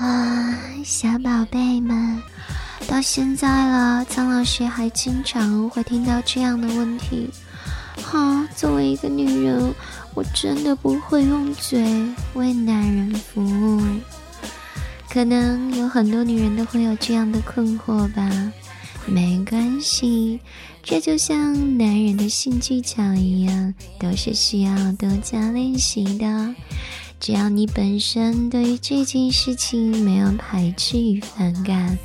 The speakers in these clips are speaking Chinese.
啊，小宝贝们，到现在了，苍老师还经常会听到这样的问题。哈，作为一个女人，我真的不会用嘴为男人服务。可能有很多女人都会有这样的困惑吧？没关系，这就像男人的性技巧一样，都是需要多加练习的。只要你本身对于这件事情没有排斥与反感，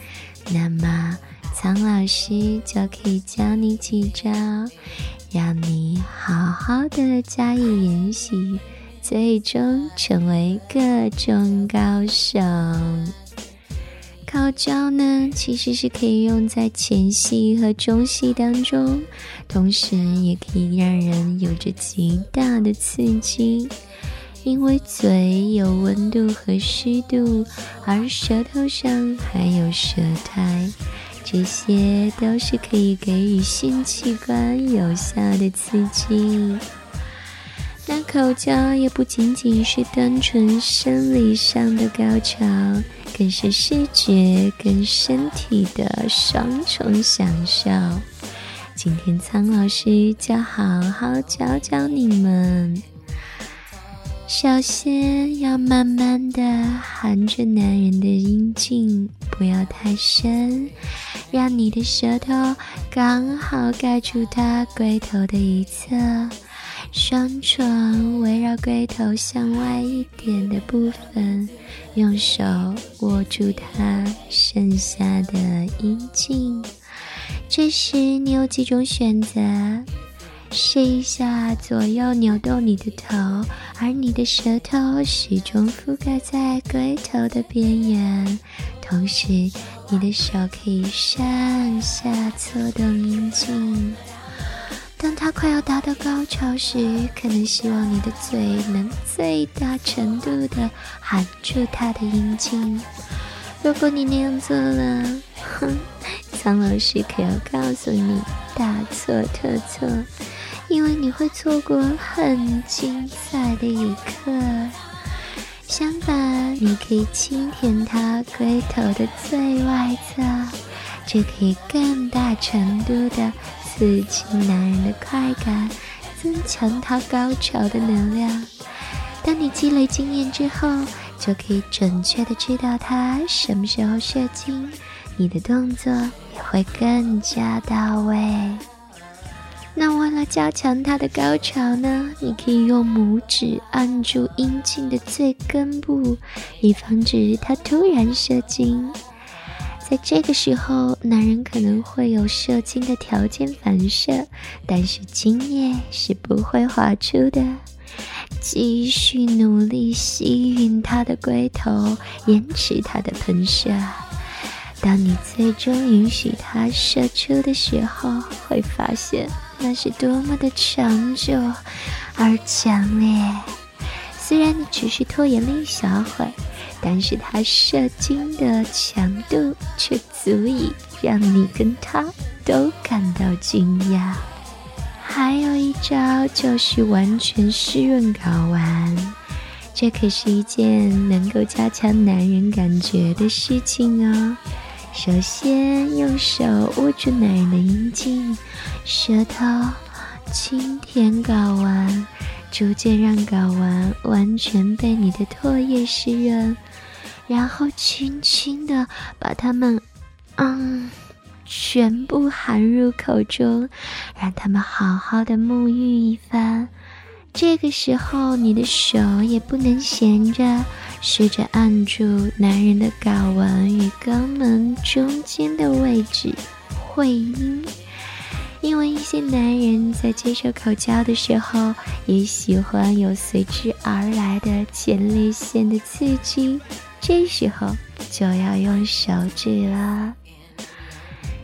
那么苍老师就可以教你几招，让你好好的加以研习，最终成为各种高手。口交呢，其实是可以用在前戏和中戏当中，同时也可以让人有着极大的刺激。因为嘴有温度和湿度，而舌头上还有舌苔，这些都是可以给予性器官有效的刺激。那口交也不仅仅是单纯生理上的高潮，更是视觉跟身体的双重享受。今天苍老师就好好教教你们。首先要慢慢的含着男人的阴茎，不要太深，让你的舌头刚好盖住他龟头的一侧，双唇围绕龟头向外一点的部分，用手握住他剩下的阴茎。这时你有几种选择。试一下左右扭动你的头，而你的舌头始终覆盖在龟头的边缘，同时你的手可以上下搓动阴茎。当它快要达到高潮时，可能希望你的嘴能最大程度的含住它的阴茎。如果你那样做了，哼，苍老师可要告诉你，大错特错。因为你会错过很精彩的一刻。相反，你可以轻舔它龟头的最外侧，这可以更大程度的刺激男人的快感，增强他高潮的能量。当你积累经验之后，就可以准确的知道他什么时候射精，你的动作也会更加到位。那为了加强它的高潮呢，你可以用拇指按住阴茎的最根部，以防止它突然射精。在这个时候，男人可能会有射精的条件反射，但是精液是不会滑出的。继续努力吸吮他的龟头，延迟他的喷射。当你最终允许他射出的时候，会发现。那是多么的长久而强烈！虽然你只是拖延了一小会儿，但是他射精的强度却足以让你跟他都感到惊讶。还有一招就是完全湿润睾丸，这可是一件能够加强男人感觉的事情哦。首先，用手握住男人的阴茎，舌头轻舔睾丸，逐渐让睾丸完全被你的唾液湿润，然后轻轻的把它们，嗯，全部含入口中，让他们好好的沐浴一番。这个时候，你的手也不能闲着。试着按住男人的睾丸与肛门中间的位置，会阴。因为一些男人在接受口交的时候，也喜欢有随之而来的前列腺的刺激，这时候就要用手指了。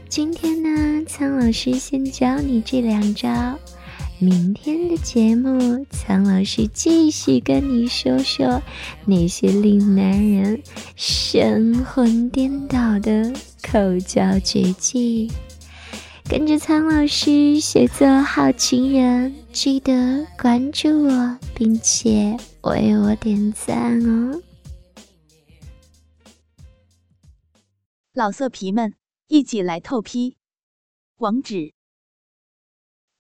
今天呢，苍老师先教你这两招。明天的节目，苍老师继续跟你说说那些令男人神魂颠倒的口交绝技。跟着苍老师学做好情人，记得关注我，并且为我点赞哦！老色皮们，一起来透批！网址